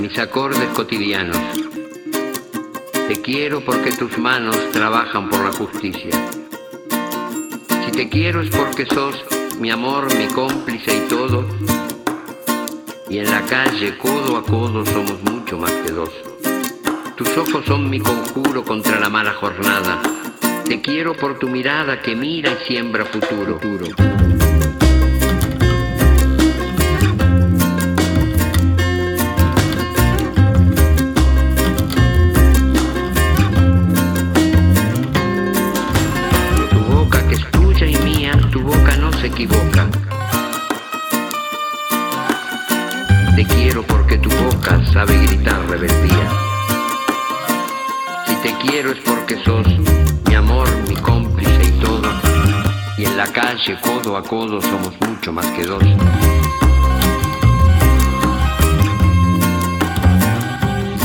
mis acordes cotidianos. Te quiero porque tus manos trabajan por la justicia. Si te quiero es porque sos mi amor, mi cómplice y todo. Y en la calle, codo a codo, somos mucho más que dos. Tus ojos son mi conjuro contra la mala jornada. Te quiero por tu mirada que mira y siembra futuro. Tu codo a codo, somos mucho más que dos.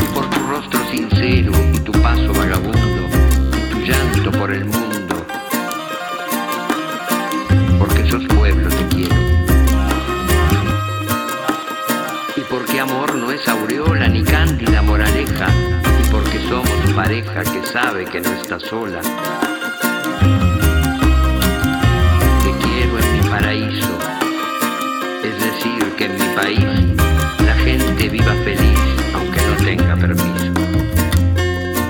Y por tu rostro sincero y tu paso vagabundo tu llanto por el mundo, porque sos pueblo, te quiero. Y porque amor no es aureola ni cándida moraleja, y porque somos pareja que sabe que no está sola. País la gente viva feliz aunque no tenga permiso.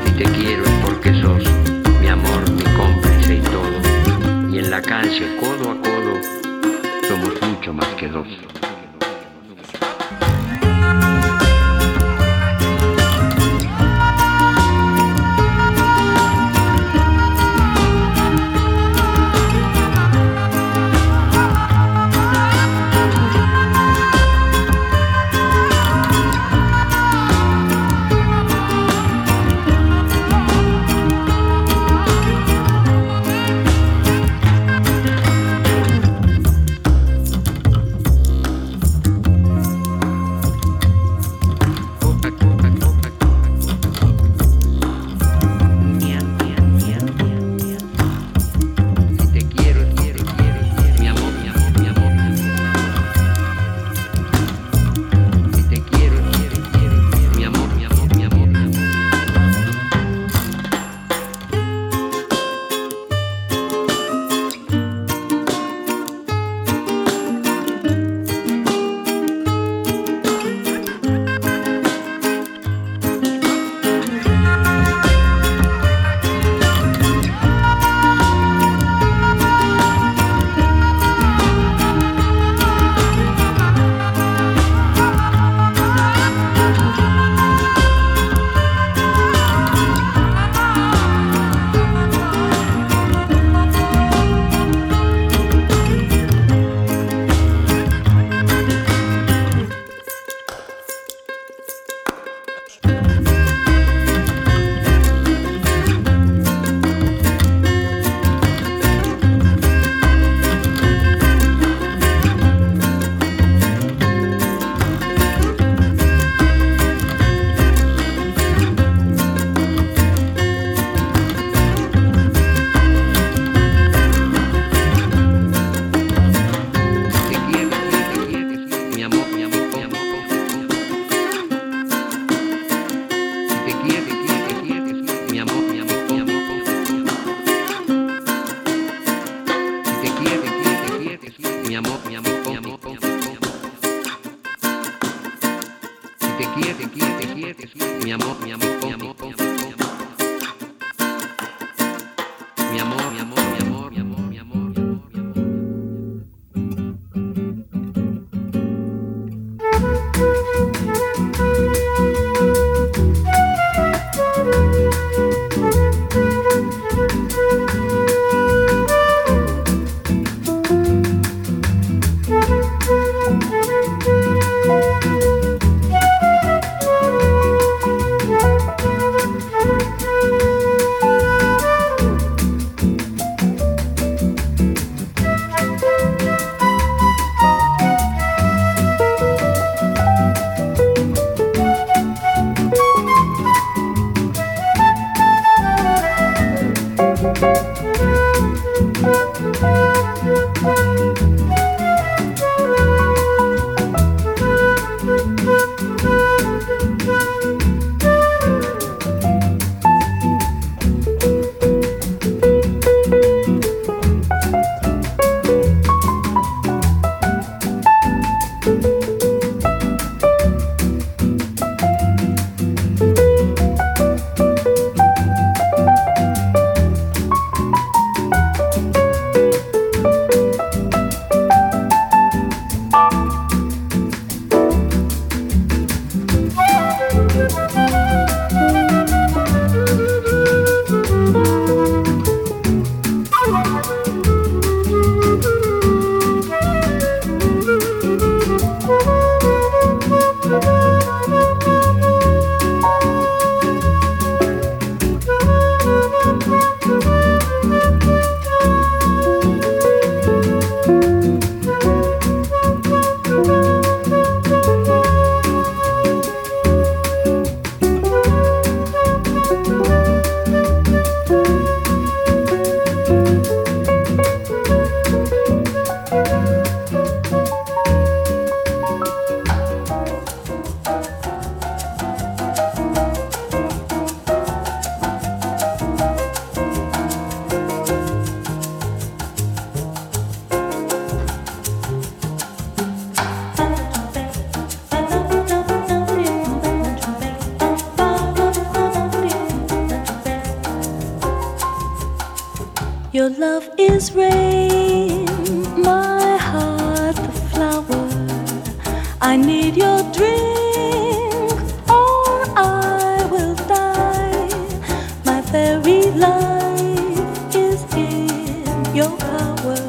Si te quiero es porque sos mi amor, mi cómplice y todo. Y en la calle, codo a codo, somos mucho más que dos. Is rain, my heart the flower. I need your drink, or I will die. My very life is in your power.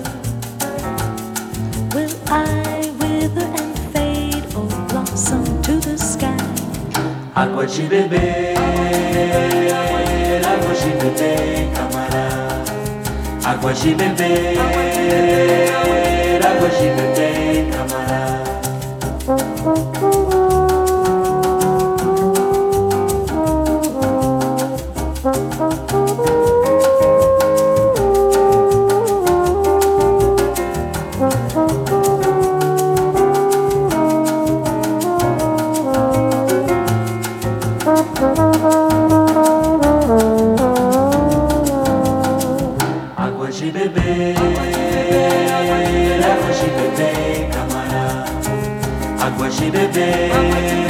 Will I wither and fade or blossom to the sky? Água de Aguaji bebê, aguaji bebê, camarada. Água de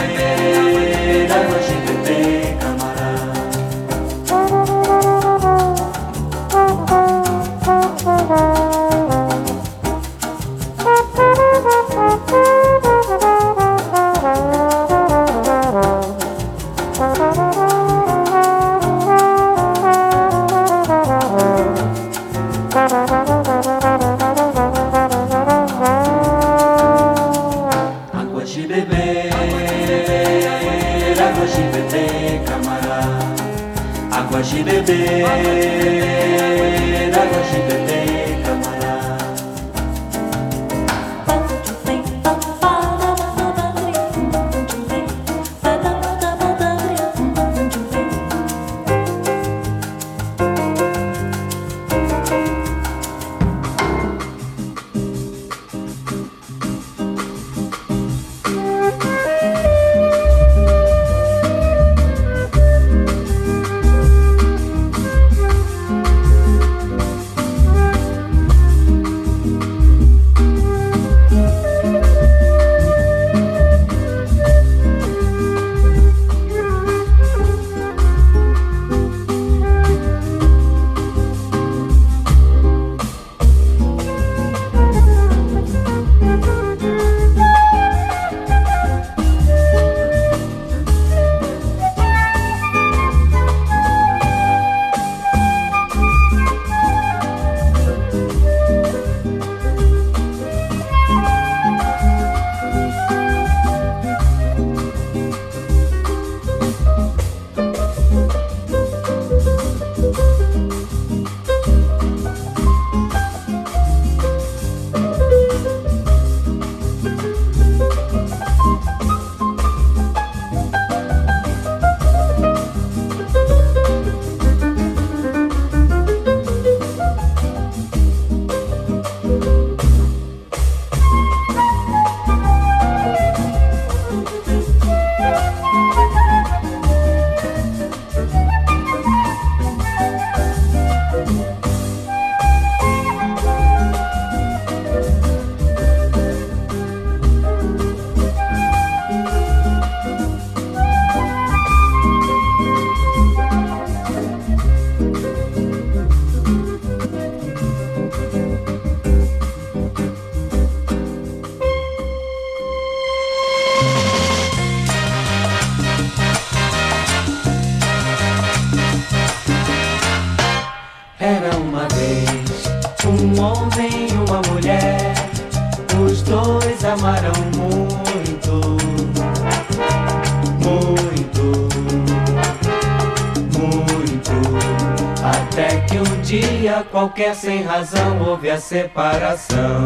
qualquer sem razão houve a separação.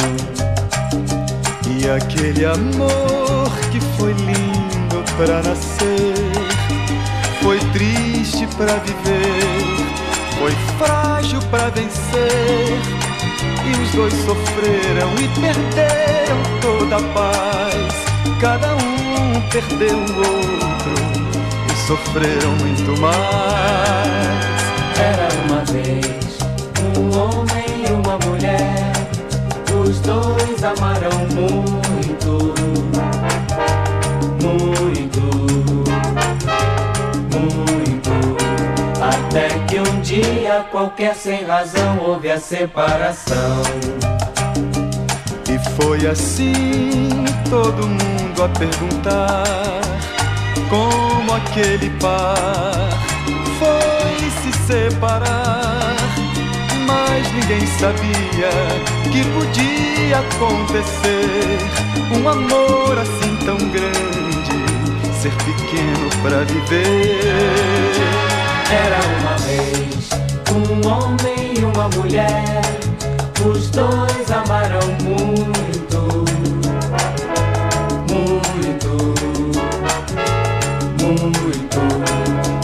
E aquele amor que foi lindo pra nascer, foi triste pra viver, foi frágil pra vencer. E os dois sofreram e perderam toda a paz. Cada um perdeu o outro e sofreram muito mais. Era uma vez uma mulher. Os dois amaram muito, muito, muito. Até que um dia qualquer sem razão houve a separação. E foi assim todo mundo a perguntar como aquele par foi se separar. Mas ninguém sabia que podia acontecer um amor assim tão grande, ser pequeno pra viver. Era uma vez um homem e uma mulher, os dois amaram muito,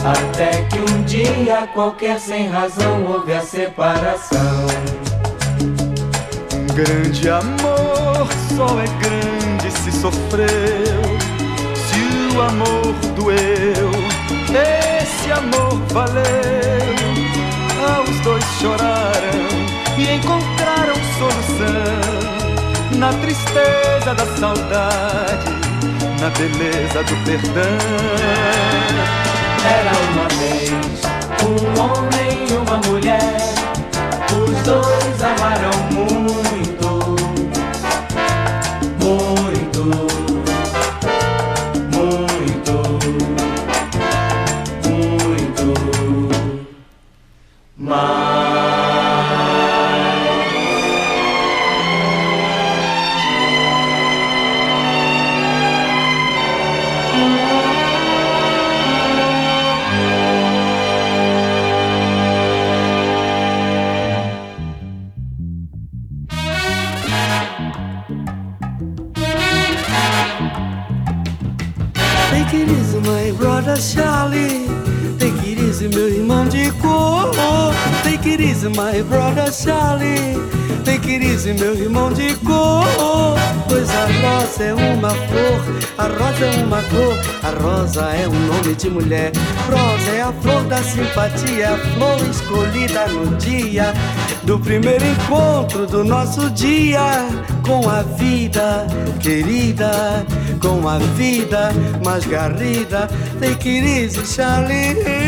Até que um dia qualquer sem razão houve a separação. Um grande amor só é grande se sofreu, se o amor doeu, esse amor valeu. Ah, os dois choraram e encontraram solução na tristeza da saudade, na beleza do perdão. Era uma vez um homem e uma mulher, os dois amaram muito, muito, Easy, meu irmão de cor. Pois a rosa é uma flor, a rosa é uma cor, a rosa é um nome de mulher. Rosa é a flor da simpatia, a flor escolhida no dia do primeiro encontro do nosso dia com a vida querida, com a vida mais garrida. Take it easy, Charlie.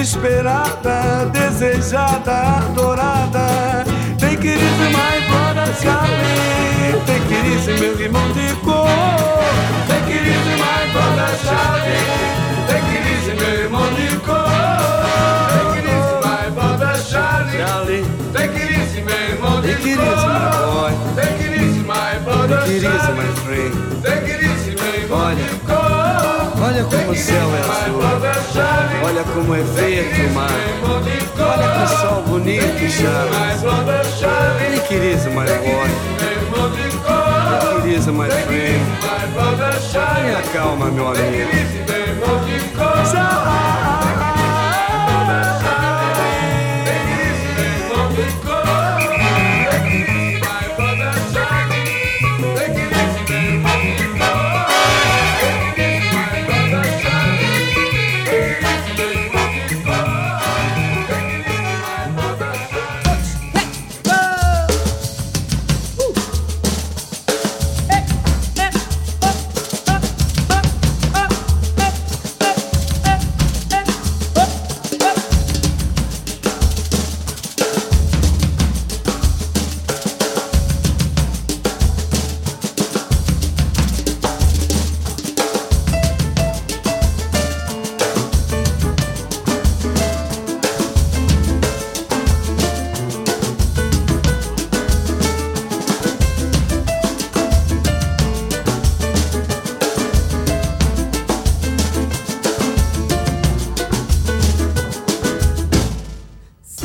esperada, desejada, adorada. Take it easy, my brother Charlie, take it easy, meu irmão de cor. Take it easy, my brother Charlie, take it easy, meu irmão de cor. Take it easy, my brother Charlie. Charlie. Take it easy, meu irmão de Take it easy, my boy. Take it easy, my brother Take it easy, my friend. Take it easy, meu irmão de cor. Olha como o céu é azul. Olha como é verde o mar. Olha que sol bonito, Charlie. Take it easy, my boy. Easy, my friend. Tenha calma, meu amigo.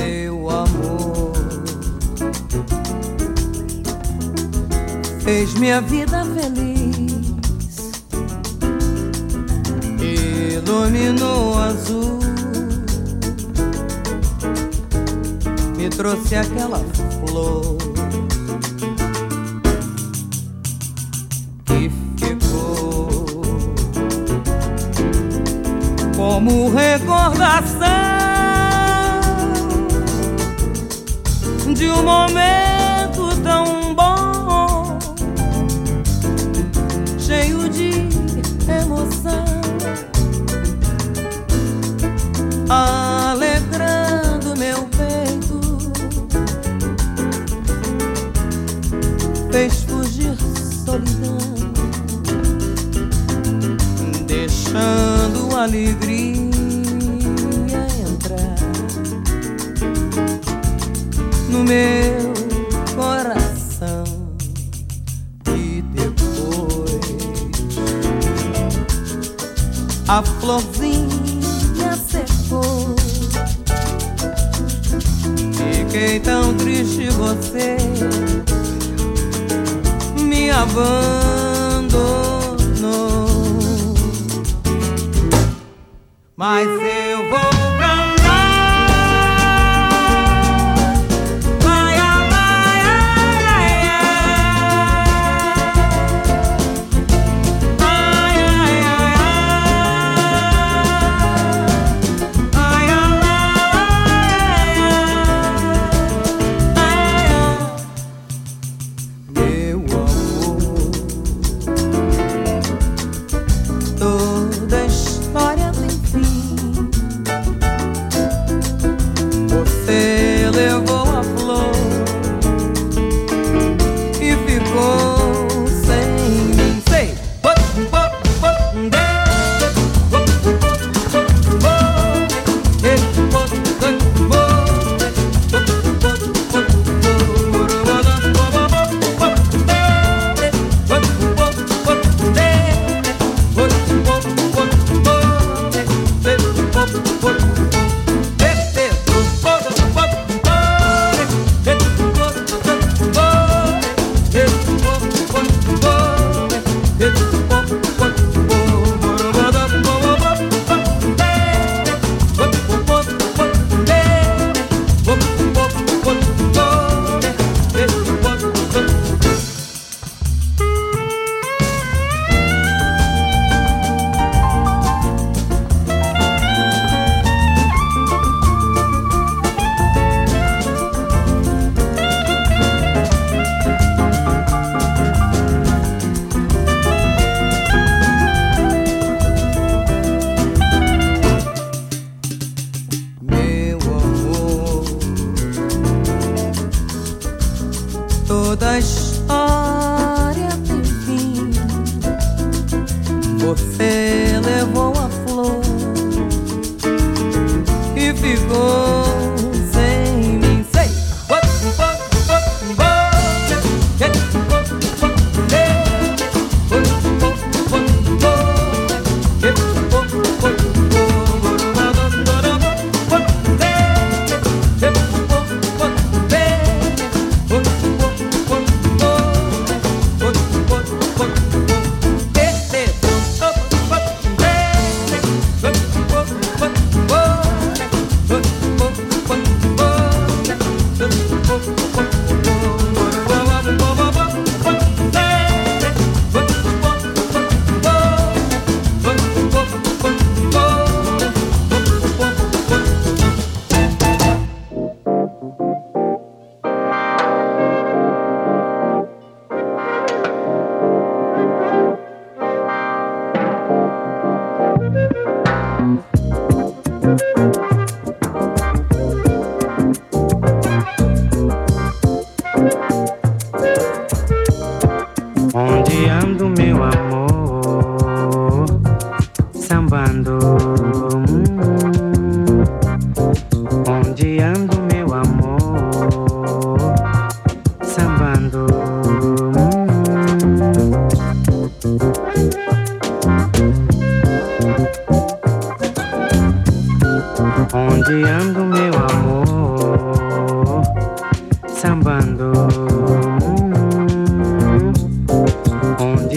seu amor. Fez minha vida feliz, iluminou azul, me trouxe aquela flor. que ficou Como recordação. De um momento tão bom, cheio de emoção, alegrando meu peito, fez fugir solidão, deixando alegria a florzinha secou. Fiquei tão triste, você me abandonou. Mas eu vou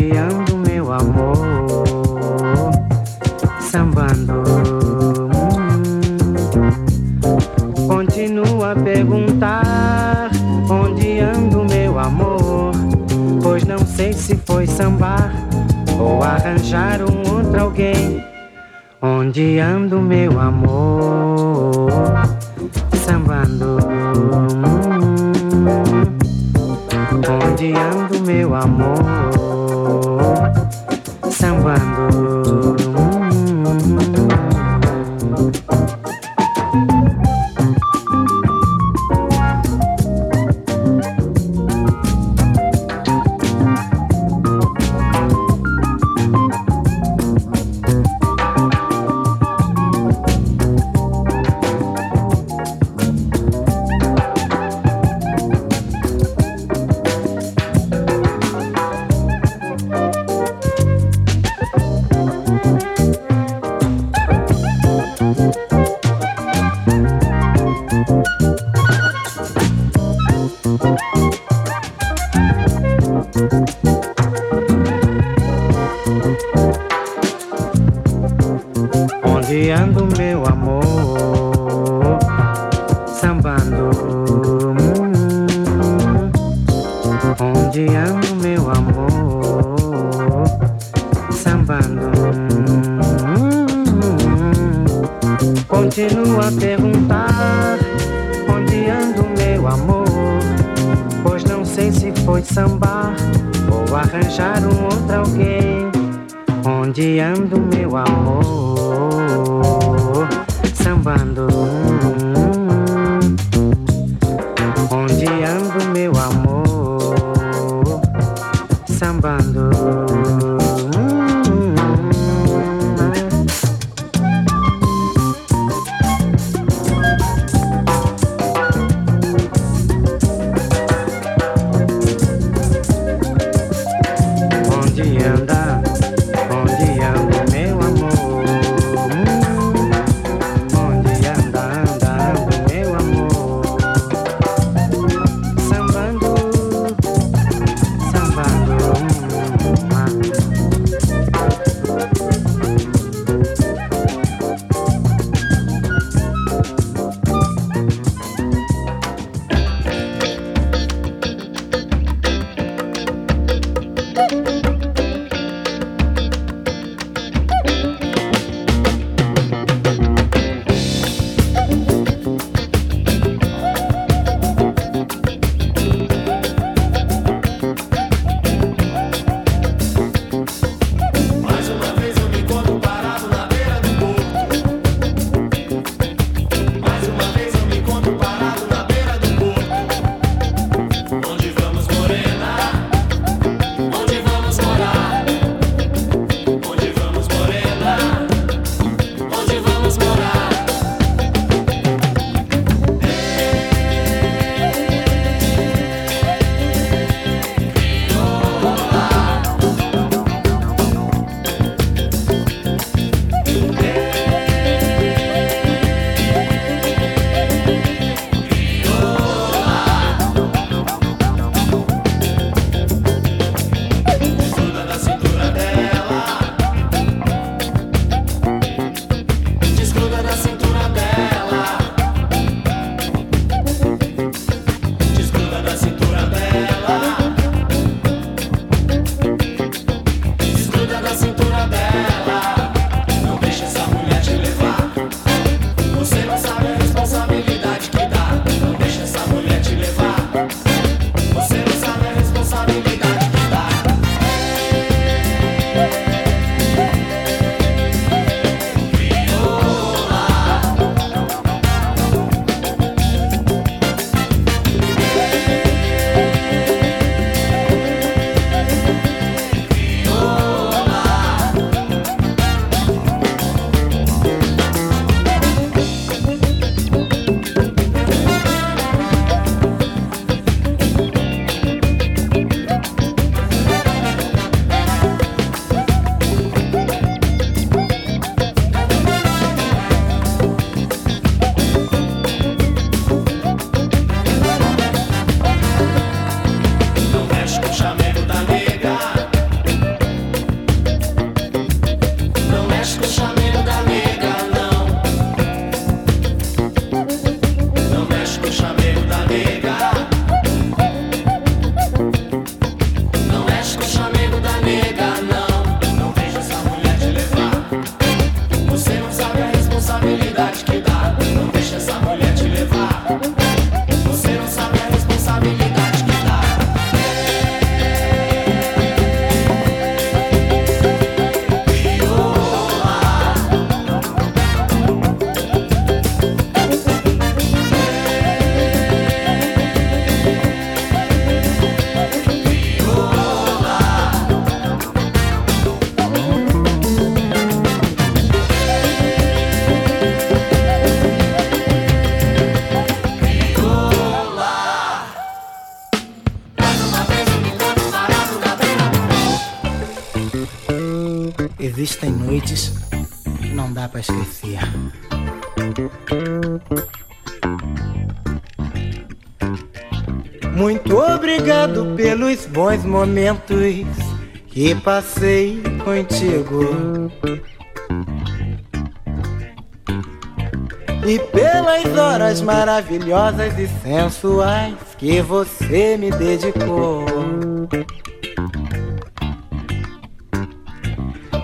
rodeando meu amor, sambando. Continua a perguntar onde ando meu amor, pois não sei se foi sambar ou arranjar um outro alguém. Onde ando meu amor, sambando. Onde ando meu amor? Que passei contigo. E pelas horas maravilhosas e sensuais que você me dedicou.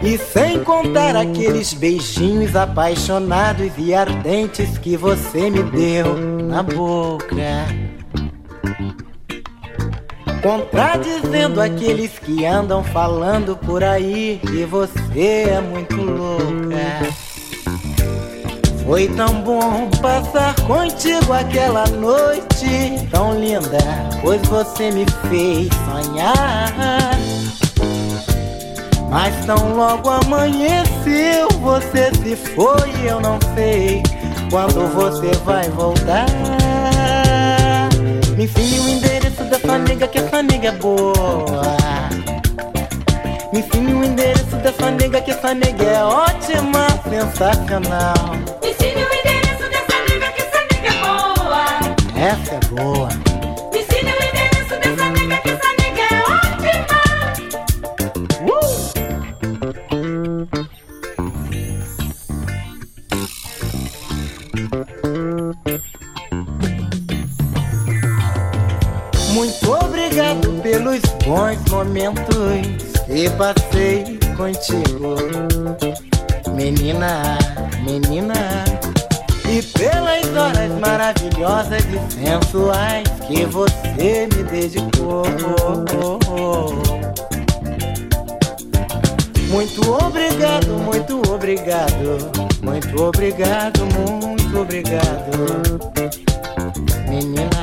E sem contar aqueles beijinhos apaixonados e ardentes que você me deu na boca. Contradizendo aqueles que andam falando por aí que você é muito louca. Foi tão bom passar contigo aquela noite tão linda, pois você me fez sonhar. Mas tão logo amanheceu, você se foi, eu não sei quando você vai voltar. Me ensine o endereço dessa nega que essa nega é boa. Me ensine o endereço dessa nega que essa nega é ótima, sensacional. Me ensine o endereço dessa nega que essa nega é boa. Essa é boa. Muito obrigado pelos bons momentos que passei contigo, menina, menina. E pelas horas maravilhosas e sensuais que você me dedicou. Muito obrigado, muito obrigado, muito obrigado, muito obrigado, menina.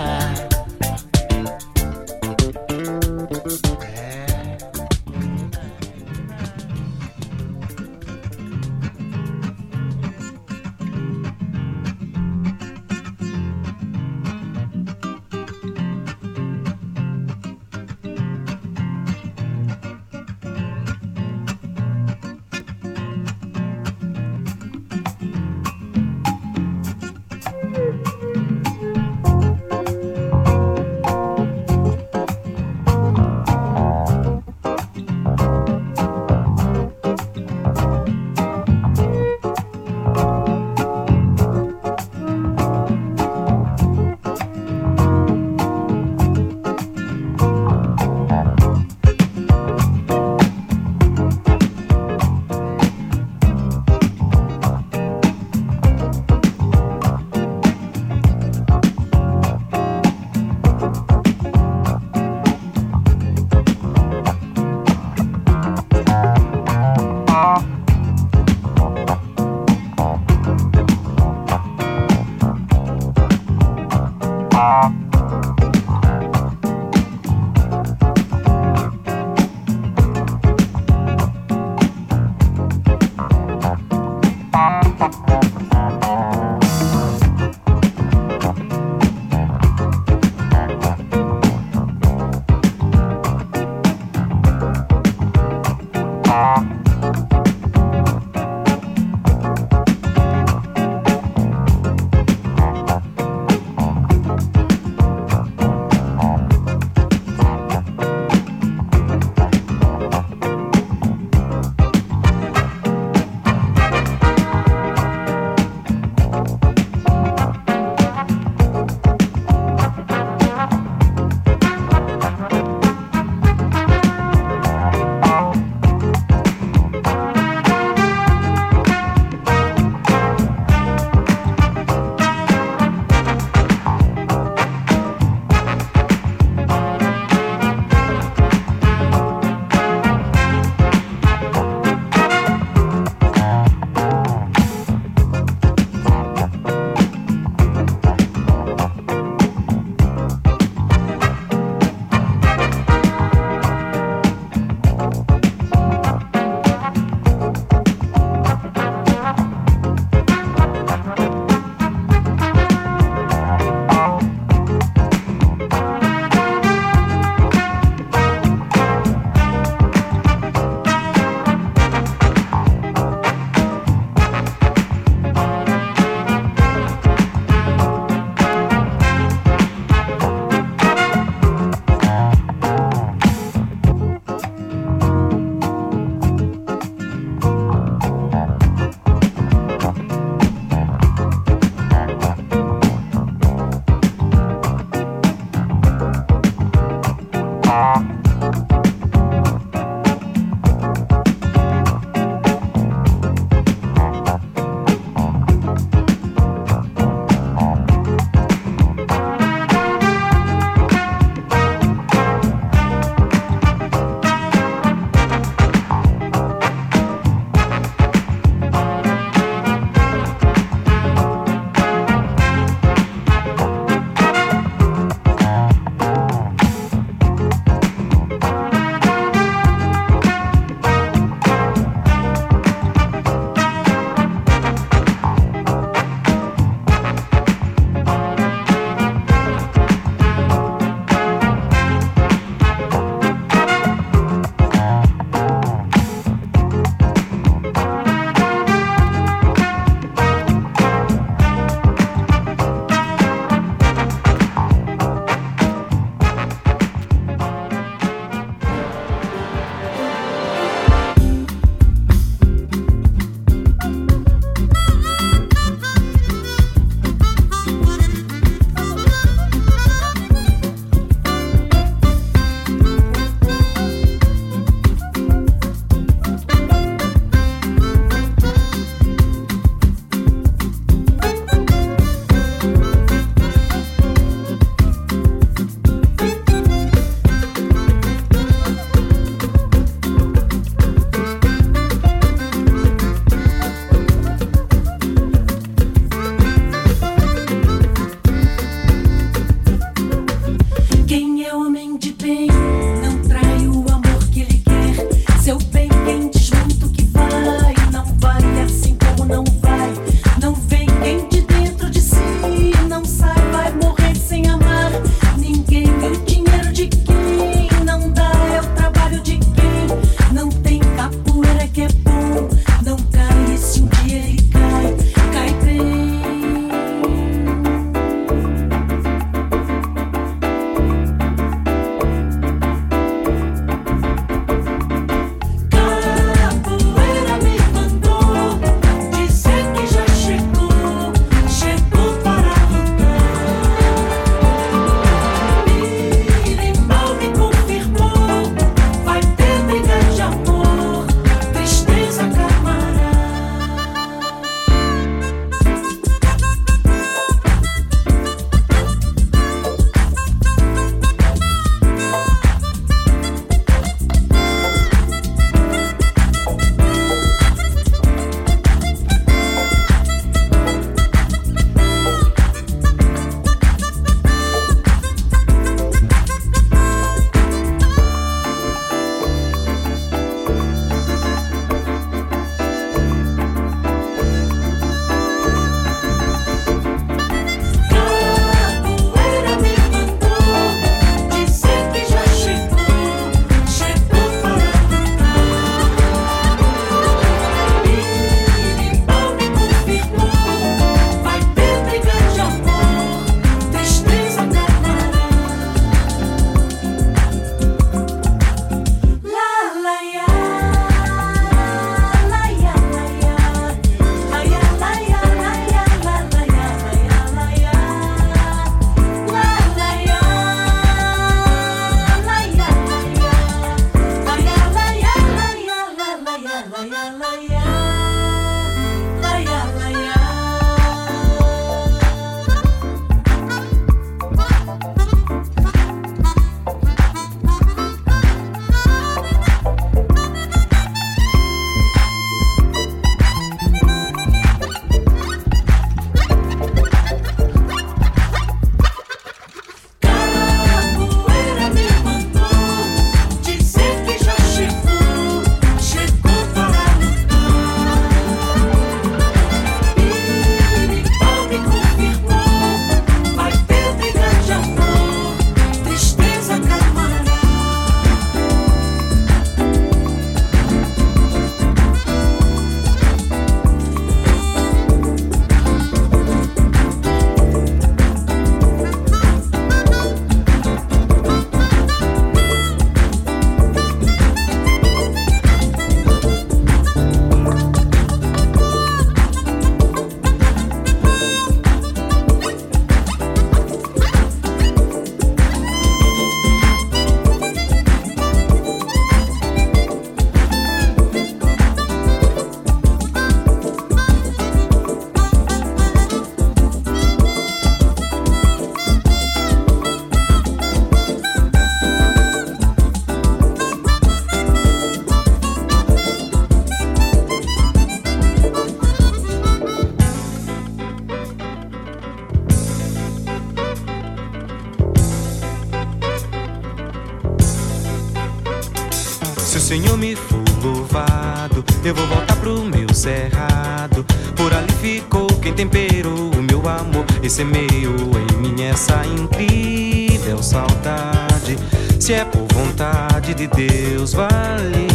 Senhor me for louvado, eu vou voltar pro meu cerrado. Por ali ficou quem temperou o meu amor e semeou em mim essa incrível saudade. Se é por vontade de Deus, vale,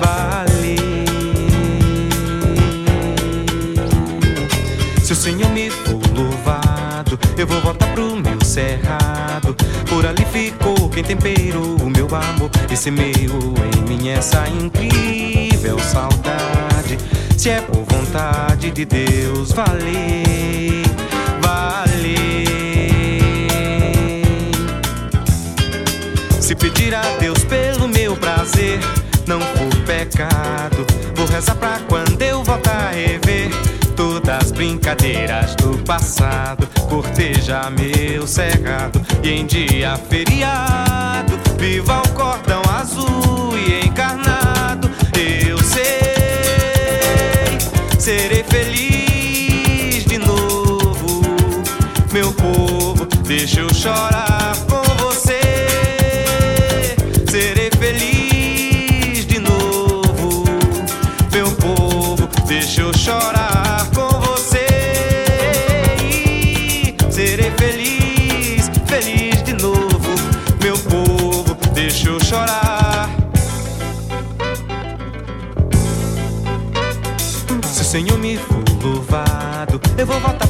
vale. Se o Senhor me for louvado, eu vou voltar pro meu cerrado. Por ali ficou quem temperou o meu amor e semeou em mim essa incrível saudade. Se é por vontade de Deus, vale, vale. Se pedir a Deus pelo meu prazer, não for pecado. Vou rezar pra quando eu voltar a rever todas as brincadeiras do passado. Corteja meu cerrado e em dia feriado, viva o cordão azul e encarnado. Eu sei, serei feliz de novo, meu povo. Deixa eu chorar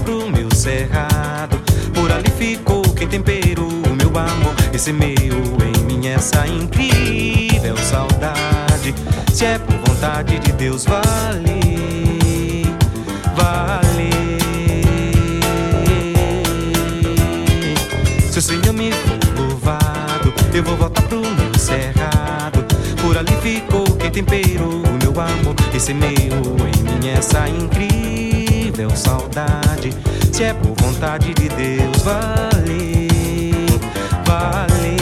pro meu cerrado. Por ali ficou quem temperou o meu amor e semeou em mim essa incrível saudade. Se é por vontade de Deus, vale, vale. Se o Senhor me for louvado, eu vou voltar pro meu cerrado. Por ali ficou quem temperou o meu amor e semeou em mim essa incrível saudade. Se é por vontade de Deus, vale, vale.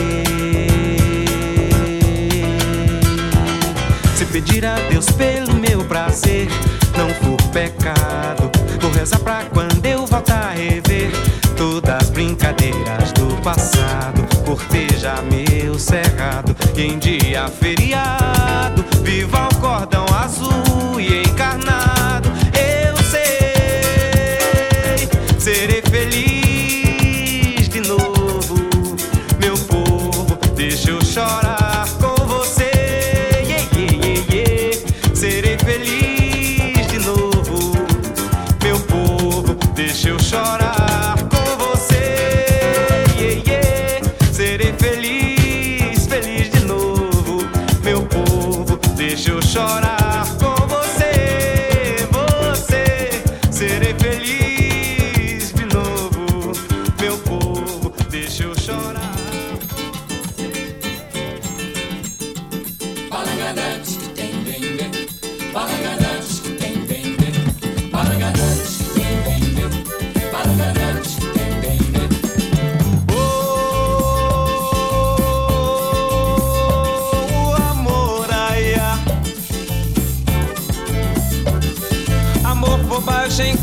Se pedir a Deus pelo meu prazer, não for pecado. Vou rezar pra quando eu voltar a rever todas as brincadeiras do passado. Corteja meu cerrado e em dia feriado, viva o cordão azul e encarnado.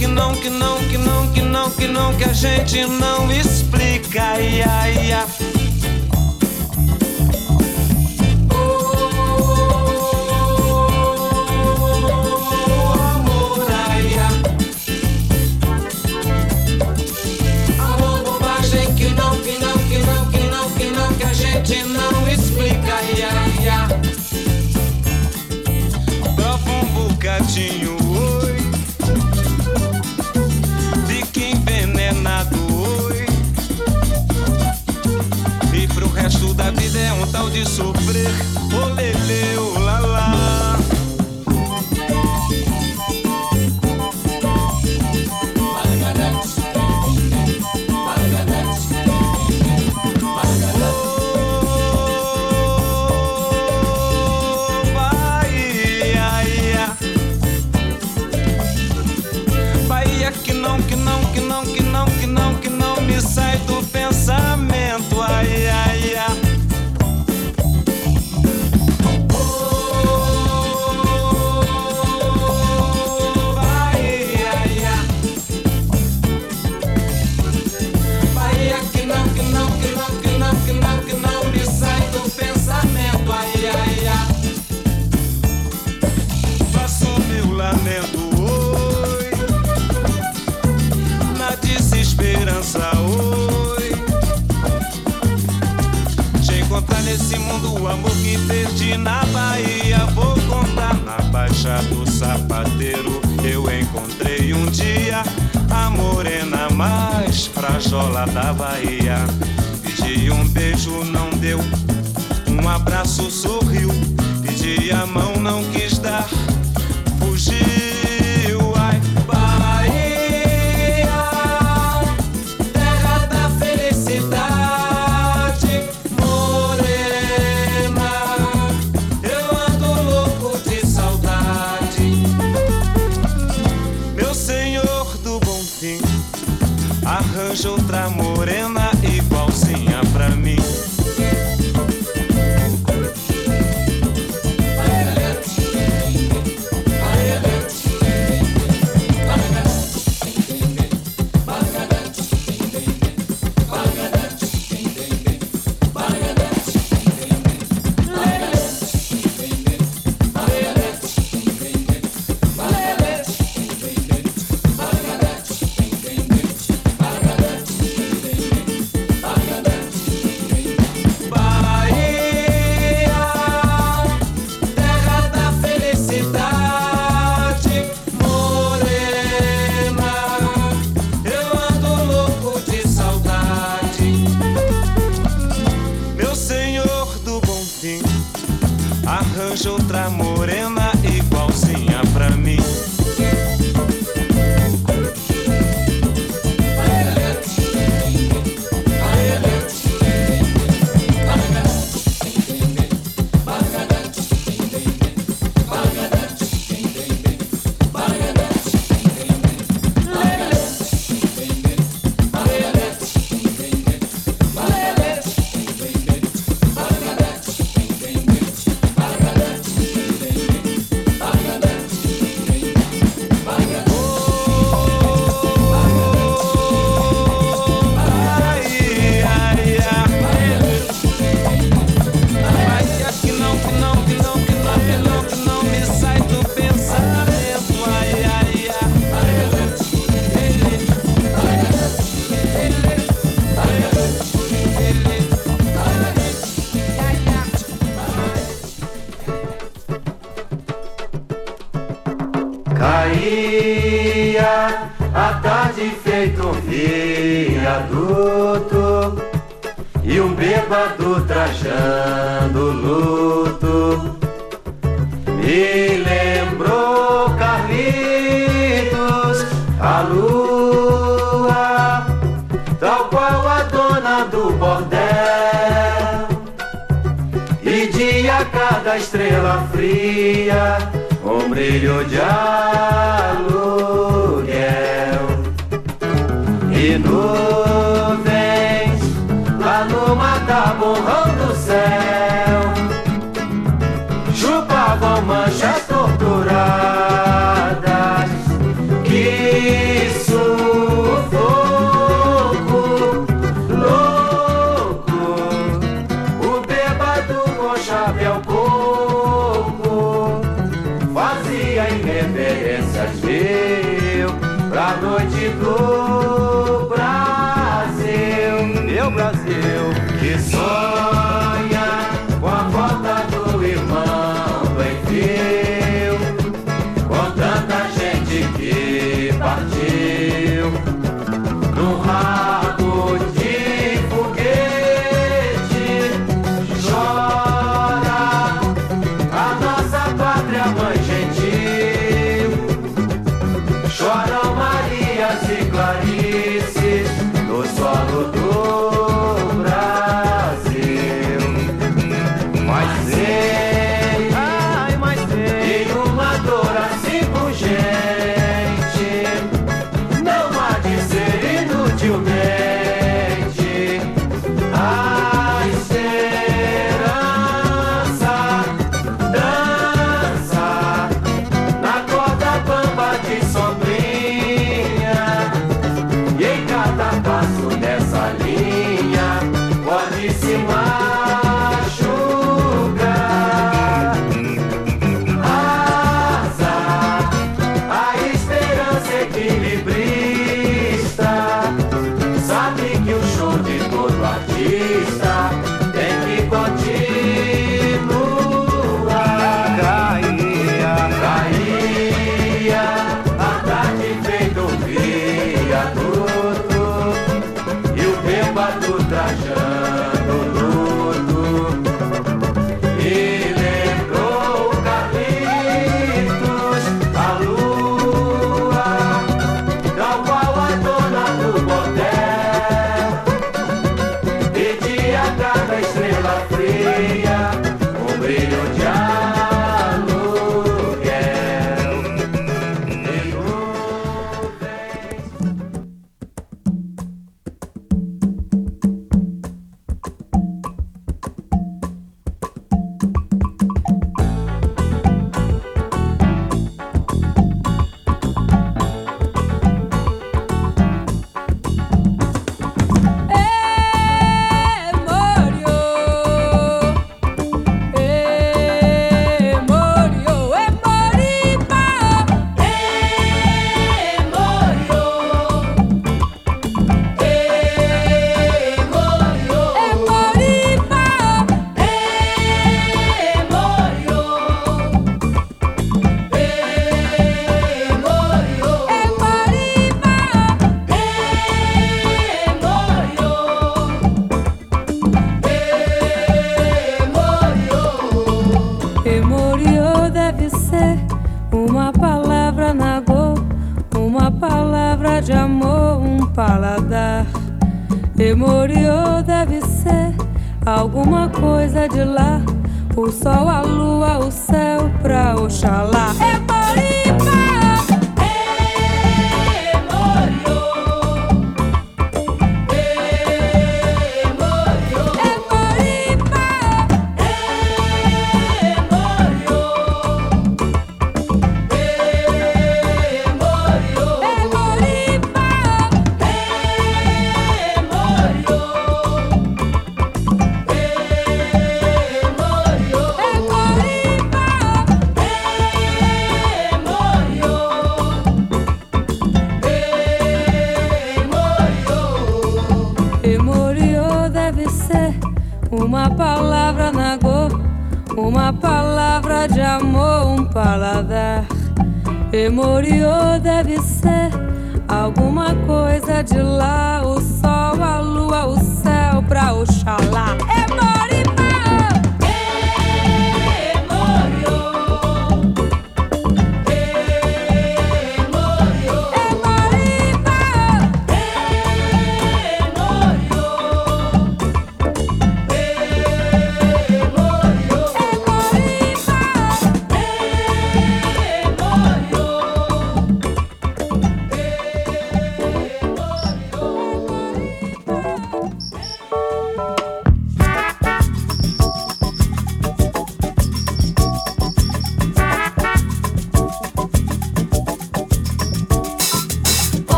Que não, que não, que não, que não, que não, que a gente não explica. Ai, ai, ai. Oh, amor, ai, ai. Amor, bobagem que não, que não, que não, que não, que não, que a gente não explica. Ai. Prova um bocadinho, da vida é um tal de sofrer. Olele, olala. loja do sapateiro eu encontrei um dia a morena mais frajola da Bahia. Pedi um beijo, não deu, um abraço sorriu, pedi a mão, não quis dar.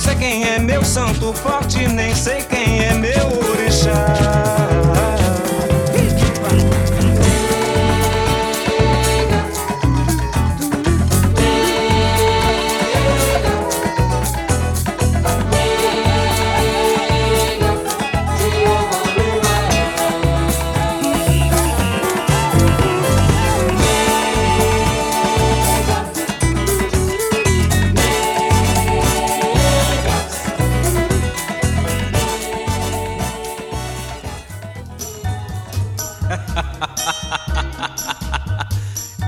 Sei quem é meu santo forte, nem sei quem é meu orixá.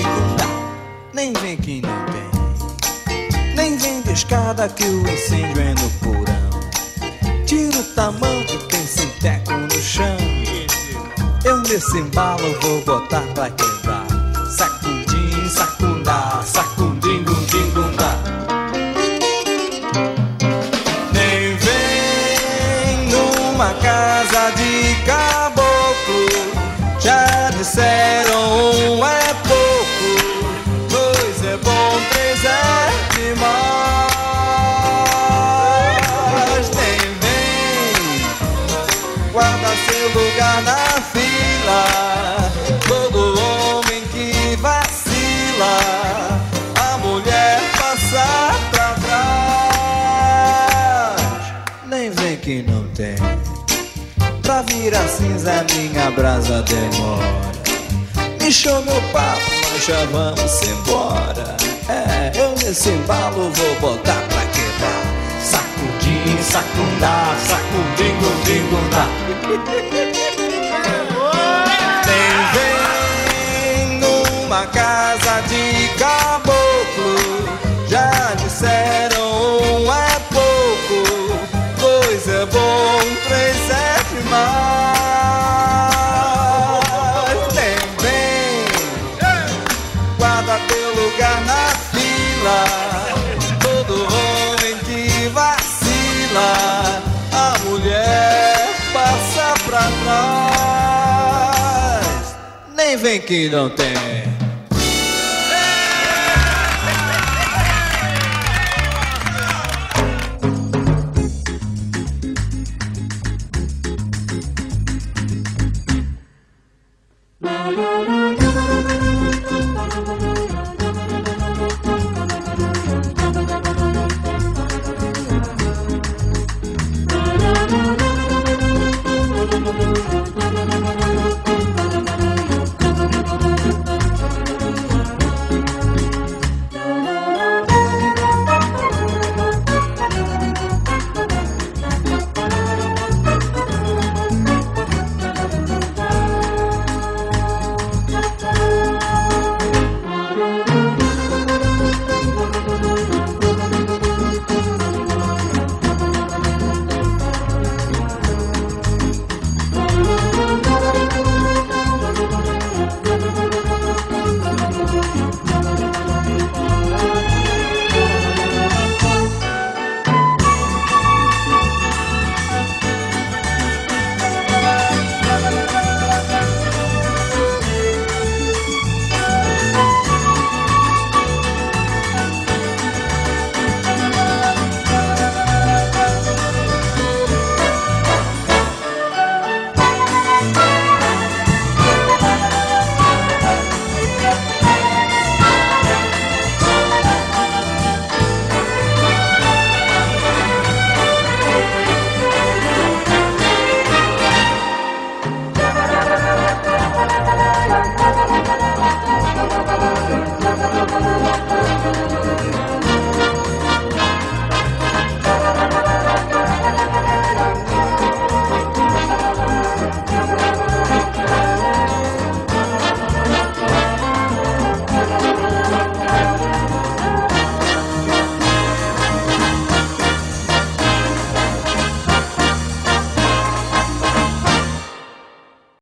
Gundá. Nem vem que não tem, nem vem de escada que o incêndio é no porão. Tira o tamanho, tem sinteco no chão. Eu nesse embalo vou botar pra quebrar. Cinza minha brasa demora. Encheu meu papo, nós já vamos embora. É, eu nesse embalo vou botar pra quebrar. Sacudim, sacundá, sacudim, gundim, vem que não tem.